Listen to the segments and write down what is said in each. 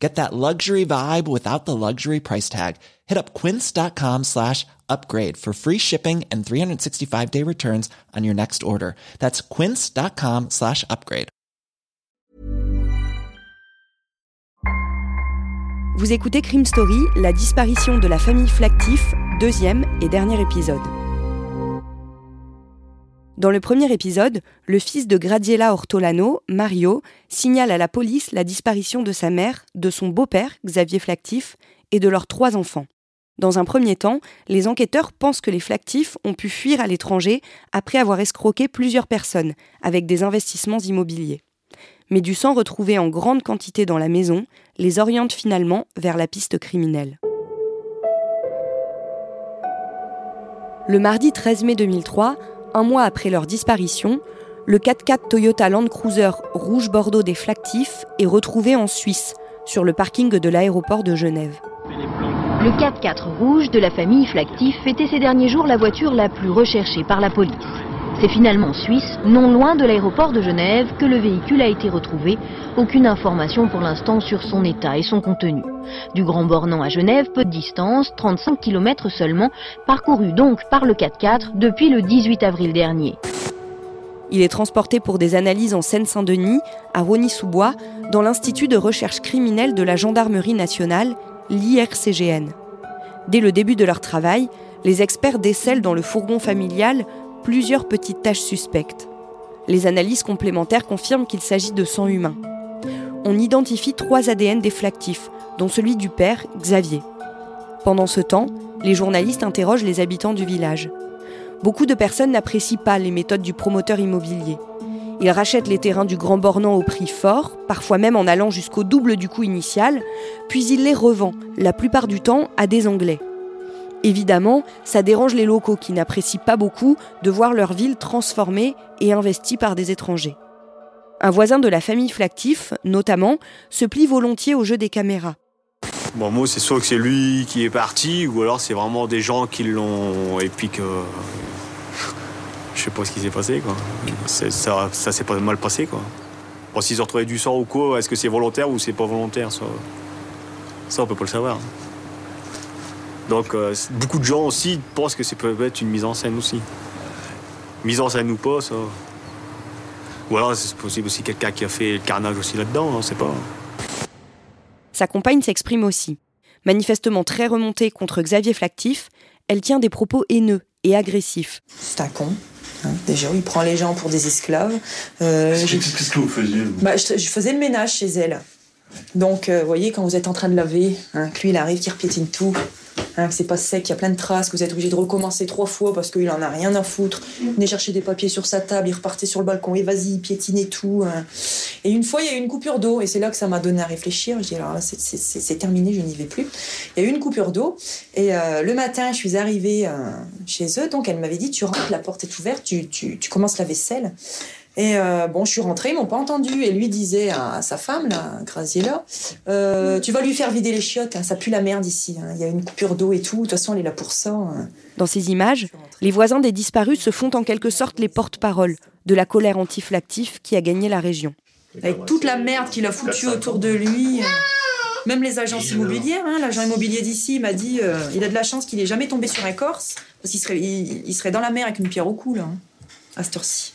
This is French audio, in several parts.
Get that luxury vibe without the luxury price tag. Hit up quince.com slash upgrade for free shipping and 365 day returns on your next order. That's quince.com slash upgrade. Vous écoutez Crime Story, la disparition de la famille Flactif, deuxième et dernier épisode. Dans le premier épisode, le fils de Gradiela Ortolano, Mario, signale à la police la disparition de sa mère, de son beau-père, Xavier Flactif, et de leurs trois enfants. Dans un premier temps, les enquêteurs pensent que les Flactifs ont pu fuir à l'étranger après avoir escroqué plusieurs personnes avec des investissements immobiliers. Mais du sang retrouvé en grande quantité dans la maison les oriente finalement vers la piste criminelle. Le mardi 13 mai 2003, un mois après leur disparition, le 4x4 Toyota Land Cruiser rouge bordeaux des Flactifs est retrouvé en Suisse, sur le parking de l'aéroport de Genève. Le 4x4 rouge de la famille Flactif était ces derniers jours la voiture la plus recherchée par la police. C'est finalement en Suisse, non loin de l'aéroport de Genève, que le véhicule a été retrouvé. Aucune information pour l'instant sur son état et son contenu. Du Grand Bornand à Genève, peu de distance, 35 km seulement, parcouru donc par le 4x4 depuis le 18 avril dernier. Il est transporté pour des analyses en Seine-Saint-Denis, à Rony-sous-Bois, dans l'Institut de recherche criminelle de la Gendarmerie nationale, l'IRCGN. Dès le début de leur travail, les experts décèlent dans le fourgon familial plusieurs petites taches suspectes. Les analyses complémentaires confirment qu'il s'agit de sang humain. On identifie trois ADN déflactifs, dont celui du père, Xavier. Pendant ce temps, les journalistes interrogent les habitants du village. Beaucoup de personnes n'apprécient pas les méthodes du promoteur immobilier. Ils rachètent les terrains du Grand Bornand au prix fort, parfois même en allant jusqu'au double du coût initial, puis il les revend, la plupart du temps, à des Anglais. Évidemment, ça dérange les locaux qui n'apprécient pas beaucoup de voir leur ville transformée et investie par des étrangers. Un voisin de la famille Flactif, notamment, se plie volontiers au jeu des caméras. Bon, moi, c'est soit que c'est lui qui est parti, ou alors c'est vraiment des gens qui l'ont. Et puis que. Je sais pas ce qui s'est passé, quoi. Ça, ça s'est pas mal passé, quoi. Bon, s'ils ont retrouvé du sang ou quoi, est-ce que c'est volontaire ou c'est pas volontaire, ça. Ça, on peut pas le savoir. Donc, euh, beaucoup de gens aussi pensent que ça peut être une mise en scène aussi. Mise en scène ou pas, ça. Ou alors, c'est possible aussi quelqu'un qui a fait le carnage aussi là-dedans, on sait pas. Sa compagne s'exprime aussi. Manifestement très remontée contre Xavier Flactif, elle tient des propos haineux et agressifs. C'est un con. hein. Déjà, il prend les gens pour des esclaves. Euh, Qu'est-ce que vous faisiez vous bah, je, je faisais le ménage chez elle. Donc, euh, vous voyez, quand vous êtes en train de laver, hein, que lui, il arrive, qu'il repiétine tout, hein, que c'est pas sec, qu'il y a plein de traces, que vous êtes obligé de recommencer trois fois parce qu'il en a rien à foutre. Il venait chercher des papiers sur sa table, il repartait sur le balcon, et vas-y, il piétinait tout. hein. Et une fois, il y a eu une coupure d'eau, et c'est là que ça m'a donné à réfléchir. Je dis, alors là, c'est terminé, je n'y vais plus. Il y a eu une coupure d'eau, et euh, le matin, je suis arrivée euh, chez eux, donc elle m'avait dit, tu rentres, la porte est ouverte, tu, tu, tu commences la vaisselle. Et euh, bon, je suis rentrée, ils m'ont pas entendu. Et lui disait à sa femme, là, Graziella, euh, tu vas lui faire vider les chiottes, hein, ça pue la merde ici. hein. Il y a une coupure d'eau et tout. De toute façon, elle est là pour ça. hein. Dans ces images, les voisins des disparus se font en quelque sorte les porte-paroles de la colère anti-Flactif qui a gagné la région. Avec toute la merde qu'il a foutue autour de lui. euh, Même les agences immobilières, hein, l'agent immobilier d'ici m'a dit euh, il a de la chance qu'il ait jamais tombé sur un Corse, parce qu'il serait, il, il serait dans la mer avec une pierre au cou, là, hein, à cette heure-ci.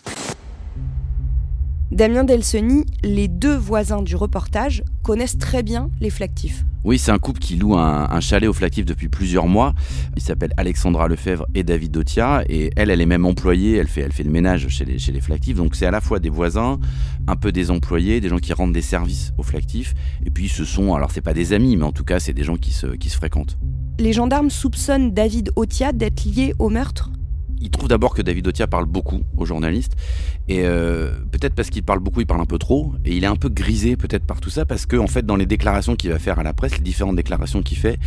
Damien Delseny, les deux voisins du reportage, connaissent très bien les Flactifs. Oui, c'est un couple qui loue un, un chalet au Flactif depuis plusieurs mois. Il s'appelle Alexandra Lefebvre et David Dotia. Et elle, elle est même employée, elle fait, elle fait le ménage chez les, chez les Flactifs. Donc c'est à la fois des voisins, un peu des employés, des gens qui rendent des services au Flactif. Et puis ce sont, alors c'est pas des amis, mais en tout cas c'est des gens qui se, qui se fréquentent. Les gendarmes soupçonnent David Otia d'être lié au meurtre. Il trouve d'abord que David Otia parle beaucoup aux journalistes. Et euh, peut-être parce qu'il parle beaucoup, il parle un peu trop. Et il est un peu grisé peut-être par tout ça, parce que en fait, dans les déclarations qu'il va faire à la presse, les différentes déclarations qu'il fait,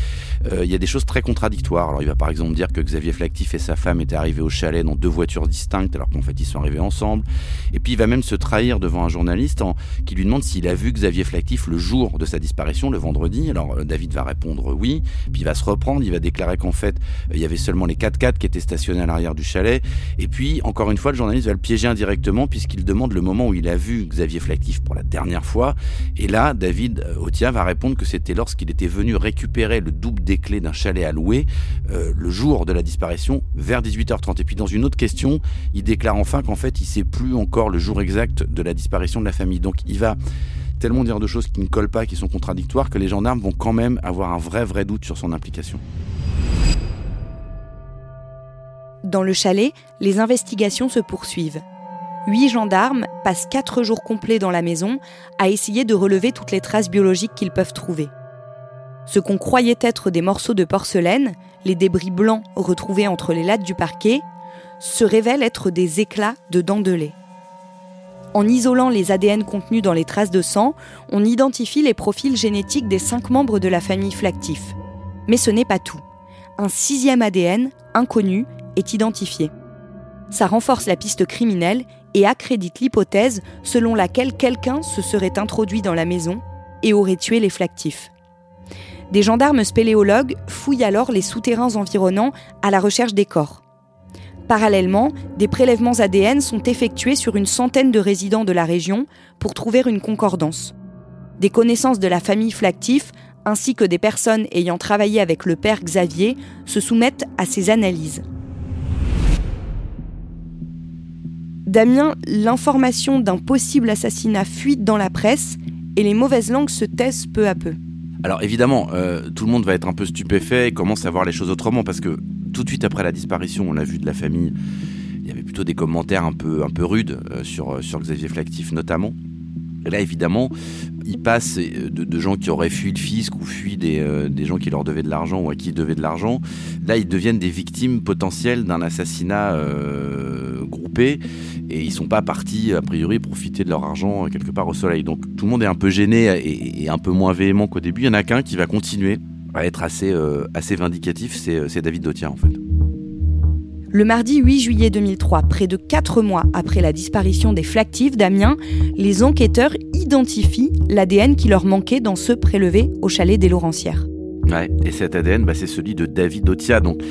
euh, il y a des choses très contradictoires. Alors il va par exemple dire que Xavier Flactif et sa femme étaient arrivés au chalet dans deux voitures distinctes, alors qu'en fait ils sont arrivés ensemble. Et puis il va même se trahir devant un journaliste qui lui demande s'il a vu Xavier Flactif le jour de sa disparition, le vendredi. Alors euh, David va répondre oui, puis il va se reprendre, il va déclarer qu'en fait il y avait seulement les 4x4 qui étaient stationnés à l'arrière du chalet. Et puis encore une fois, le journaliste va le piéger indirectement puisqu'il demande le moment où il a vu Xavier Flactif pour la dernière fois. Et là, David Otia va répondre que c'était lorsqu'il était venu récupérer le double des clés d'un chalet à louer euh, le jour de la disparition vers 18h30. Et puis dans une autre question, il déclare enfin qu'en fait, il sait plus encore le jour exact de la disparition de la famille. Donc il va tellement dire de choses qui ne collent pas, qui sont contradictoires, que les gendarmes vont quand même avoir un vrai, vrai doute sur son implication. Dans le chalet, les investigations se poursuivent. Huit gendarmes passent quatre jours complets dans la maison à essayer de relever toutes les traces biologiques qu'ils peuvent trouver. Ce qu'on croyait être des morceaux de porcelaine, les débris blancs retrouvés entre les lattes du parquet, se révèlent être des éclats de dents de lait. En isolant les ADN contenus dans les traces de sang, on identifie les profils génétiques des cinq membres de la famille Flactif. Mais ce n'est pas tout. Un sixième ADN, inconnu, est identifié. Ça renforce la piste criminelle et accrédite l'hypothèse selon laquelle quelqu'un se serait introduit dans la maison et aurait tué les flactifs. Des gendarmes spéléologues fouillent alors les souterrains environnants à la recherche des corps. Parallèlement, des prélèvements ADN sont effectués sur une centaine de résidents de la région pour trouver une concordance. Des connaissances de la famille Flactif, ainsi que des personnes ayant travaillé avec le père Xavier, se soumettent à ces analyses. Damien, l'information d'un possible assassinat fuite dans la presse et les mauvaises langues se taisent peu à peu. Alors évidemment, euh, tout le monde va être un peu stupéfait et commence à voir les choses autrement parce que tout de suite après la disparition, on l'a vu de la famille, il y avait plutôt des commentaires un peu, un peu rudes euh, sur, euh, sur Xavier Flactif notamment. Là, évidemment, il passe de, gens qui auraient fui le fisc ou fui des, des gens qui leur devaient de l'argent ou à qui ils devaient de l'argent. Là, ils deviennent des victimes potentielles d'un assassinat groupé et ils sont pas partis a priori profiter de leur argent euh, quelque part au soleil. Donc tout le monde est un peu gêné et, un peu moins véhément qu'au début. Il y en a qu'un qui va continuer à être assez, euh, assez vindicatif, euh, c'est David Dotia en fait. Le mardi 8 juillet 2003, près de 4 mois après la disparition des flactifs d'Amiens, les enquêteurs identifient l'ADN qui leur manquait dans ceux prélevés au chalet des Laurentières. Ouais, et cet ADN, bah, c'est celui de David Dotia. Donc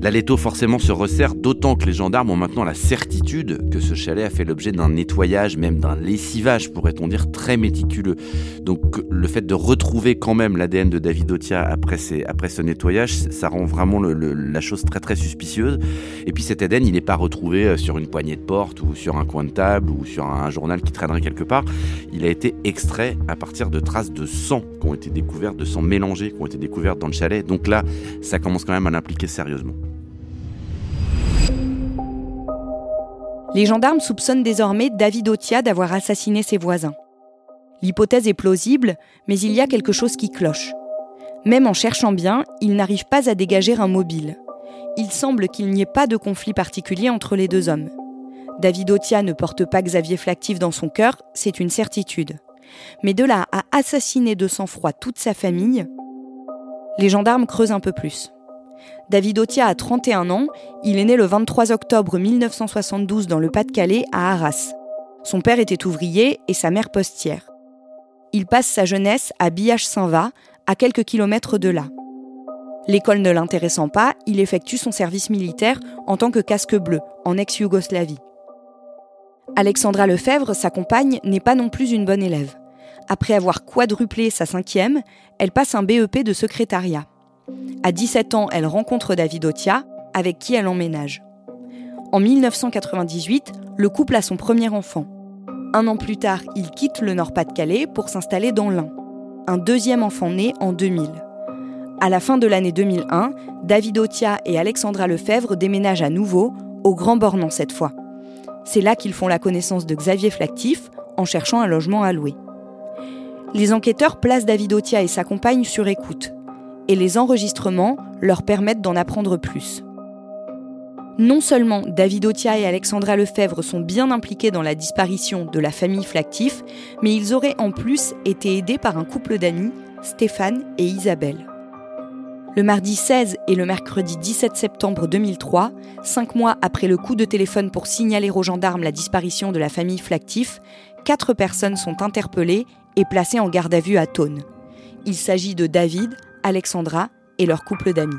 la Leto forcément se resserre, d'autant que les gendarmes ont maintenant la certitude que ce chalet a fait l'objet d'un nettoyage, même d'un lessivage, pourrait-on dire, très méticuleux. Donc le fait de retrouver quand même l'ADN de David Otia après, après ce nettoyage, ça rend vraiment la chose très très suspicieuse. Et puis cet ADN, il n'est pas retrouvé euh, sur une poignée de porte ou sur un coin de table ou sur un journal qui traînerait quelque part. Il a été extrait à partir de traces de sang qui ont été découvertes, de sang mélangé qui ont été découvertes dans le chalet. Donc là, ça commence quand même à l'impliquer sérieusement. Les gendarmes soupçonnent désormais David Otia d'avoir assassiné ses voisins. L'hypothèse est plausible, mais il y a quelque chose qui cloche. Même en cherchant bien, ils n'arrivent pas à dégager un mobile. Il semble qu'il n'y ait pas de conflit particulier entre les deux hommes. David Otia ne porte pas Xavier Flactif dans son cœur, c'est une certitude. Mais de là à assassiner de sang-froid toute sa famille, les gendarmes creusent un peu plus. David Otia a 31 ans, il est né le 23 octobre 1972 dans le Pas-de-Calais à Arras. Son père était ouvrier et sa mère postière. Il passe sa jeunesse à Biache-Saint-Va, à quelques kilomètres de là. L'école ne l'intéressant pas, il effectue son service militaire en tant que casque bleu, en ex-Yougoslavie. Alexandra Lefebvre, sa compagne, n'est pas non plus une bonne élève. Après avoir quadruplé sa cinquième, elle passe un BEP de secrétariat. À 17 ans, elle rencontre David Otia, avec qui elle emménage. En 1998, le couple a son premier enfant. Un an plus tard, il quitte le Nord-Pas-de-Calais pour s'installer dans l'Ain. Un deuxième enfant naît en 2000. À la fin de l'année 2001, David Otia et Alexandra Lefebvre déménagent à nouveau, au Grand Bornand cette fois. C'est là qu'ils font la connaissance de Xavier Flactif en cherchant un logement à louer. Les enquêteurs placent David Otia et sa compagne sur écoute et les enregistrements leur permettent d'en apprendre plus. Non seulement David Otia et Alexandra Lefebvre sont bien impliqués dans la disparition de la famille Flactif, mais ils auraient en plus été aidés par un couple d'amis, Stéphane et Isabelle. Le mardi 16 et le mercredi 17 septembre 2003, cinq mois après le coup de téléphone pour signaler aux gendarmes la disparition de la famille Flactif, quatre personnes sont interpellées et placées en garde à vue à Thônes. Il s'agit de David, Alexandra et leur couple d'amis.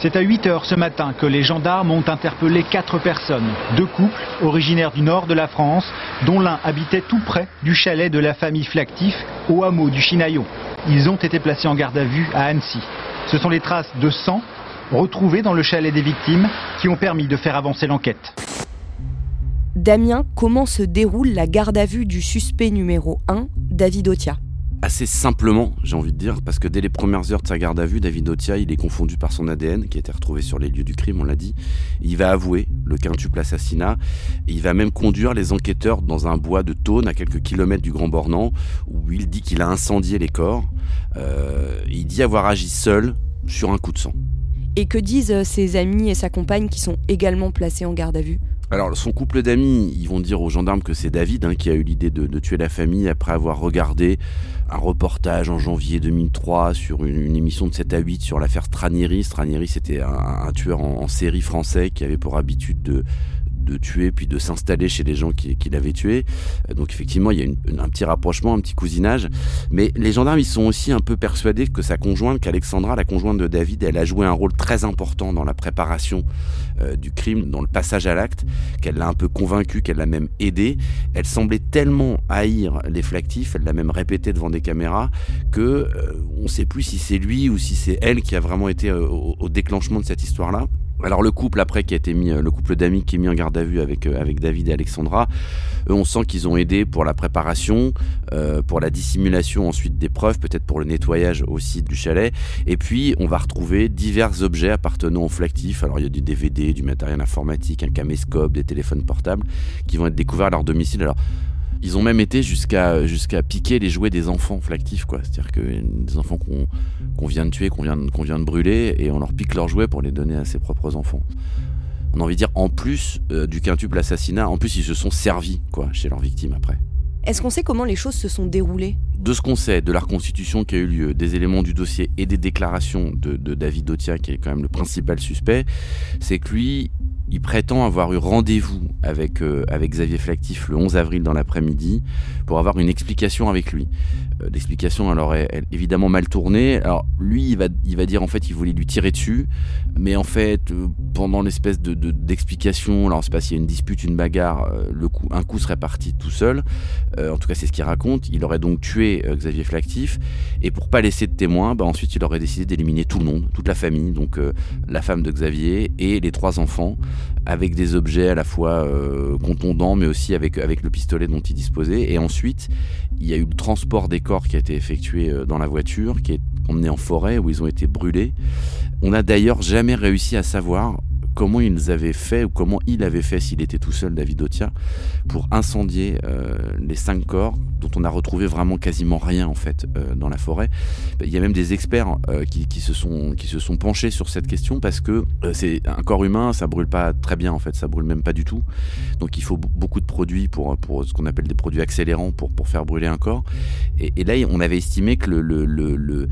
C'est à 8 heures ce matin que les gendarmes ont interpellé quatre personnes, deux couples originaires du nord de la France, dont l'un habitait tout près du chalet de la famille Flactif au hameau du Chinaillon. Ils ont été placés en garde à vue à Annecy. Ce sont les traces de sang retrouvées dans le chalet des victimes qui ont permis de faire avancer l'enquête. Damien, comment se déroule la garde à vue du suspect numéro 1, David Otia assez simplement, j'ai envie de dire, parce que dès les premières heures de sa garde à vue, David Otia, il est confondu par son ADN, qui a été retrouvé sur les lieux du crime, on l'a dit. Il va avouer le quintuple assassinat, il va même conduire les enquêteurs dans un bois de Tône, à quelques kilomètres du Grand Bornand, où il dit qu'il a incendié les corps. Euh, il dit avoir agi seul sur un coup de sang. Et que disent euh, ses amis et sa compagne qui sont également placés en garde à vue? Alors, son couple d'amis, ils vont dire aux gendarmes que c'est David hein, qui a eu l'idée de, tuer la famille après avoir regardé un reportage en janvier 2003 sur une, émission de 7 à 8 sur l'affaire Stranieri. Stranieri, c'était un, tueur en, série français qui avait pour habitude de, de tuer puis de s'installer chez les gens qui, l'avaient tué. Euh, donc effectivement, il y a un petit rapprochement, un petit cousinage. Mais les gendarmes, ils sont aussi un peu persuadés que sa conjointe, qu'Alexandra, la conjointe de David, elle a joué un rôle très important dans la préparation euh, du crime, dans le passage à l'acte, qu'elle l'a un peu convaincu, qu'elle l'a même aidé. Elle semblait tellement haïr les flactifs, elle l'a même répété devant des caméras, que euh, on ne sait plus si c'est lui ou si c'est elle qui a vraiment été au déclenchement de cette histoire-là. Alors le couple après qui a été mis, euh, le couple d'amis qui est mis en garde à vue avec euh, avec David et Alexandra, eux on sent qu'ils ont aidé pour la préparation, euh, pour la dissimulation ensuite des preuves, peut-être pour le nettoyage aussi du chalet. Et puis on va retrouver divers objets appartenant au flactif. Alors il y a du DVD, du matériel informatique, un caméscope, des téléphones portables qui vont être découverts à leur domicile. Alors ils ont même été jusqu'à piquer les jouets des enfants flactifs, quoi. C'est-à-dire que des enfants qu'on vient de tuer, qu'on vient, vient de brûler, et on leur pique leurs jouets pour les donner à ses propres enfants. On a envie de dire, en plus euh, du quintuple assassinat, en plus ils se sont servis, quoi, chez leurs victimes après. Est-ce qu'on sait comment les choses se sont déroulées? De ce qu'on sait, de la reconstitution qui a eu lieu, des éléments du dossier et des déclarations de, de David Dotia, qui est quand même le principal suspect, c'est que lui, il prétend avoir eu rendez-vous avec, euh, avec Xavier Flactif le 11 avril dans l'après-midi pour avoir une explication avec lui. Euh, l'explication alors est, évidemment mal tournée. Alors lui, il va, il va dire en fait il voulait lui tirer dessus, mais en fait euh, pendant l'espèce de, d'explication, alors on sait pas s'il y a une dispute, une bagarre, le coup, un coup serait parti tout seul. en tout cas c'est ce qu'il raconte. Il aurait donc tué Xavier Flactif et pour pas laisser de témoins, bah, ensuite il aurait décidé d'éliminer tout le monde, toute la famille, donc la femme de Xavier et les trois enfants avec des objets à la fois euh, contondants, mais aussi avec, avec le pistolet dont il disposait. Et ensuite, il y a eu le transport des corps qui a été effectué euh, dans la voiture, qui est emmené en forêt où ils ont été brûlés. On n'a d'ailleurs jamais réussi à savoir comment ils avaient fait ou comment il avait fait s'il était tout seul, David Otia, pour incendier euh, les cinq corps dont on a retrouvé vraiment quasiment rien en fait euh, dans la forêt. Il y a même des experts euh, qui, se sont, qui se sont penchés sur cette question parce que c'est un corps humain, ça brûle pas très bien en fait, ça brûle même pas du tout. Donc il faut beaucoup de produits pour, pour ce qu'on appelle des produits accélérants pour, pour faire brûler un corps. Et, là, on avait estimé que le, le, le,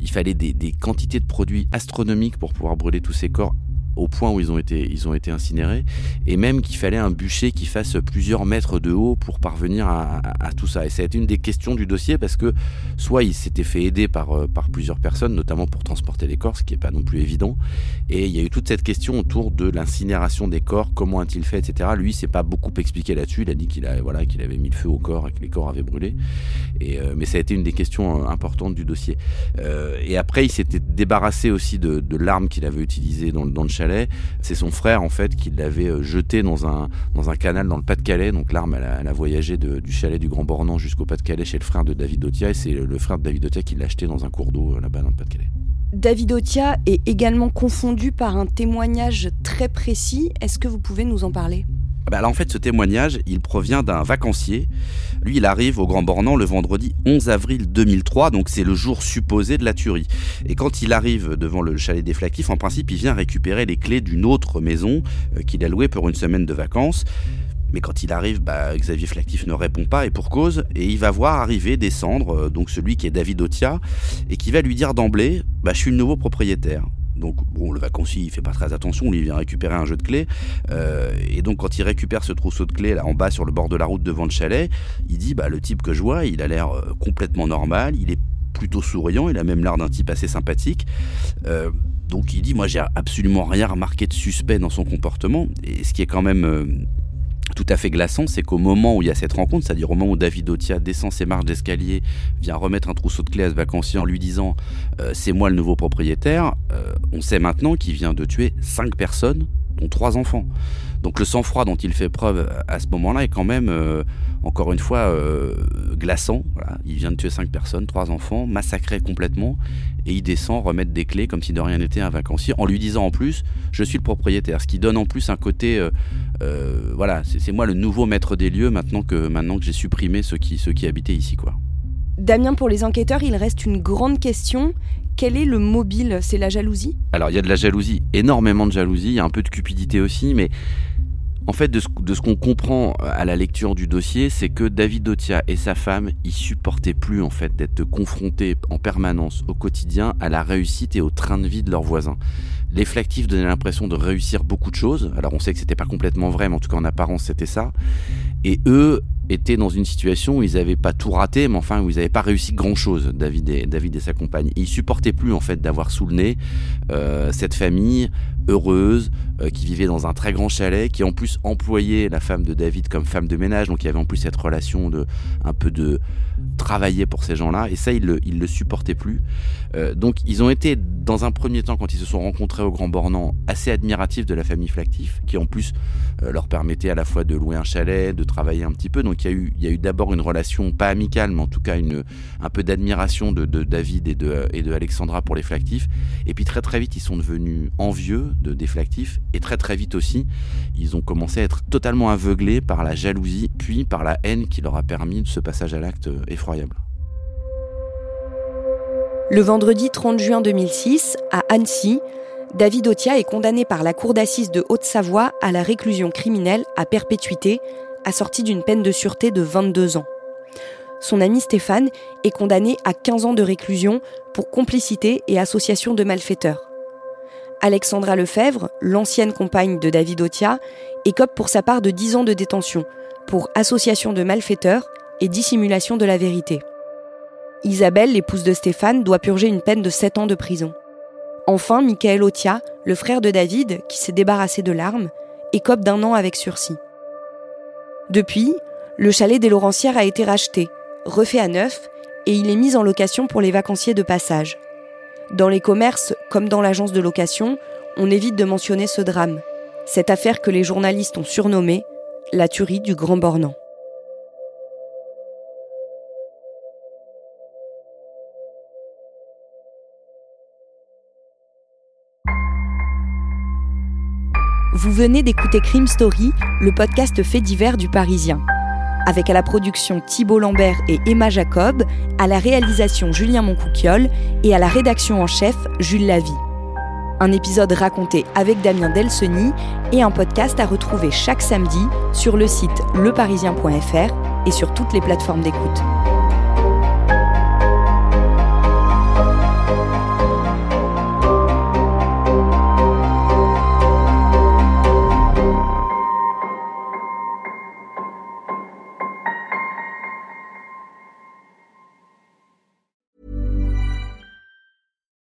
il fallait des, quantités de produits astronomiques pour pouvoir brûler tous ces corps au point où ils ont été, ils ont été incinérés, et même qu'il fallait un bûcher qui fasse plusieurs mètres de haut pour parvenir à, tout ça. Et ça a été une des questions du dossier parce que soit il s'était fait aider par, euh, par plusieurs personnes, notamment pour transporter les corps, ce qui n'est pas non plus évident, et il y a eu toute cette question autour de l'incinération des corps, comment a-t-il fait, etc. Lui, s'est pas beaucoup expliqué là-dessus. Il a dit qu'il voilà, qu'il avait mis le feu au corps et que les corps avaient brûlé. Et, euh, mais ça a été une des questions euh, importantes du dossier. et après, il s'était débarrassé aussi de, de l'arme qu'il avait utilisée dans, dans le c'est son frère en fait qui l'avait euh, jeté dans un, canal dans le Pas-de-Calais. Donc l'arme, elle, a voyagé du chalet du Grand Bornand jusqu'au Pas-de-Calais chez le frère de David Otia. Et c'est le frère de David Otia qui l'a acheté dans un cours d'eau euh, là-bas dans le Pas-de-Calais. David Otia est également confondu par un témoignage très précis. Est-ce que vous pouvez nous en parler? Bah en fait, ce témoignage, il provient d'un vacancier. Lui, il arrive au Grand Bornand le vendredi 11 avril 2003, donc c'est le jour supposé de la tuerie. Et quand il arrive devant le chalet des Flactifs, en principe, il vient récupérer les clés d'une autre maison euh, qu'il a louée pour une semaine de vacances. Mais quand il arrive, bah, Xavier Flactif ne répond pas et pour cause, et il va voir arriver, descendre, euh, donc celui qui est David Otia, et qui va lui dire d'emblée, bah, je suis le nouveau propriétaire. Donc bon, le vacancier, il fait pas très attention, il vient récupérer un jeu de clés. Euh, et donc quand il récupère ce trousseau de clés là en bas sur le bord de la route devant le chalet, il dit bah le type que je vois, il a l'air euh, complètement normal, il est plutôt souriant, il a même l'air d'un type assez sympathique. Euh, donc il dit moi j'ai absolument rien remarqué de suspect dans son comportement. Et ce qui est quand même tout à fait glaçant, c'est qu'au moment où il y a cette rencontre, c'est-à-dire au moment où David Otia descend ses marches d'escalier, vient remettre un trousseau de clés à ce vacancier en lui disant euh, c'est moi le nouveau propriétaire, euh, on sait maintenant qu'il vient de tuer cinq personnes, dont trois enfants. Donc le sang-froid dont il fait preuve à ce moment-là est quand même, euh, encore une fois, glaçant. Il vient de tuer cinq personnes, trois enfants, massacrés complètement, et il descend remettre des clés comme si de rien n'était un vacancier, en lui disant en plus je suis le propriétaire, ce qui donne en plus un côté euh, voilà, c'est moi le nouveau maître des lieux maintenant que, maintenant que j'ai supprimé ceux qui, ceux qui habitaient ici. quoi. Damien, pour les enquêteurs, il reste une grande question. Quel est le mobile? C'est la jalousie? Alors, il y a de la jalousie, énormément de jalousie, il y a un peu de cupidité aussi, mais en fait, de ce, qu'on comprend à la lecture du dossier, c'est que David Dotia et sa femme, ils supportaient plus en fait d'être confrontés en permanence au quotidien à la réussite et au train de vie de leurs voisins. Les flactifs donnaient l'impression de réussir beaucoup de choses. Alors on sait que c'était pas complètement vrai, mais en tout cas en apparence c'était ça. Et eux étaient dans une situation où ils n'avaient pas tout raté, mais enfin où ils n'avaient pas réussi grand chose, David et, David et sa compagne. Ils supportaient plus en fait d'avoir sous le nez euh, cette famille heureuse, euh, qui vivait dans un très grand chalet, qui en plus employait la femme de David comme femme de ménage, donc il y avait en plus cette relation de un peu de travailler pour ces gens-là, et ça ils le, ils le supportaient plus. Euh, donc ils ont été dans un premier temps quand ils se sont rencontrés au Grand Bornand assez admiratifs de la famille Flactif, qui en plus euh, leur permettait à la fois de louer un chalet, de travailler un petit peu. Donc il y a eu, eu d'abord une relation pas amicale, mais en tout cas une un peu d'admiration de, de, David et de et de Alexandra pour les Flactifs. Et puis très très vite ils sont devenus envieux de déflactifs et très très vite aussi ils ont commencé à être totalement aveuglés par la jalousie puis par la haine qui leur a permis ce passage à l'acte effroyable. Le vendredi 30 juin 2006, à Annecy, David Otia est condamné par la cour d'assises de Haute-Savoie à la réclusion criminelle à perpétuité, assortie d'une peine de sûreté de 22 ans. Son ami Stéphane est condamné à 15 ans de réclusion pour complicité et association de malfaiteurs. Alexandra Lefebvre, l'ancienne compagne de David Otia, écope pour sa part de 10 ans de détention pour association de malfaiteurs et dissimulation de la vérité. Isabelle, l'épouse de Stéphane, doit purger une peine de 7 ans de prison. Enfin, Michael Otia, le frère de David, qui s'est débarrassé de l'arme, écope d'un an avec sursis. Depuis, le chalet des Laurentières a été racheté, refait à neuf, et il est mis en location pour les vacanciers de passage. Dans les commerces, comme dans l'agence de location, on évite de mentionner ce drame, cette affaire que les journalistes ont surnommée la tuerie du Grand Bornand. Vous venez d'écouter Crime Story, le podcast fait divers du Parisien avec à la production Thibault Lambert et Emma Jacob, à la réalisation Julien Moncouquiole et à la rédaction en chef Jules Lavie. Un épisode raconté avec Damien Delseny et un podcast à retrouver chaque samedi sur le site leparisien.fr et sur toutes les plateformes d'écoute.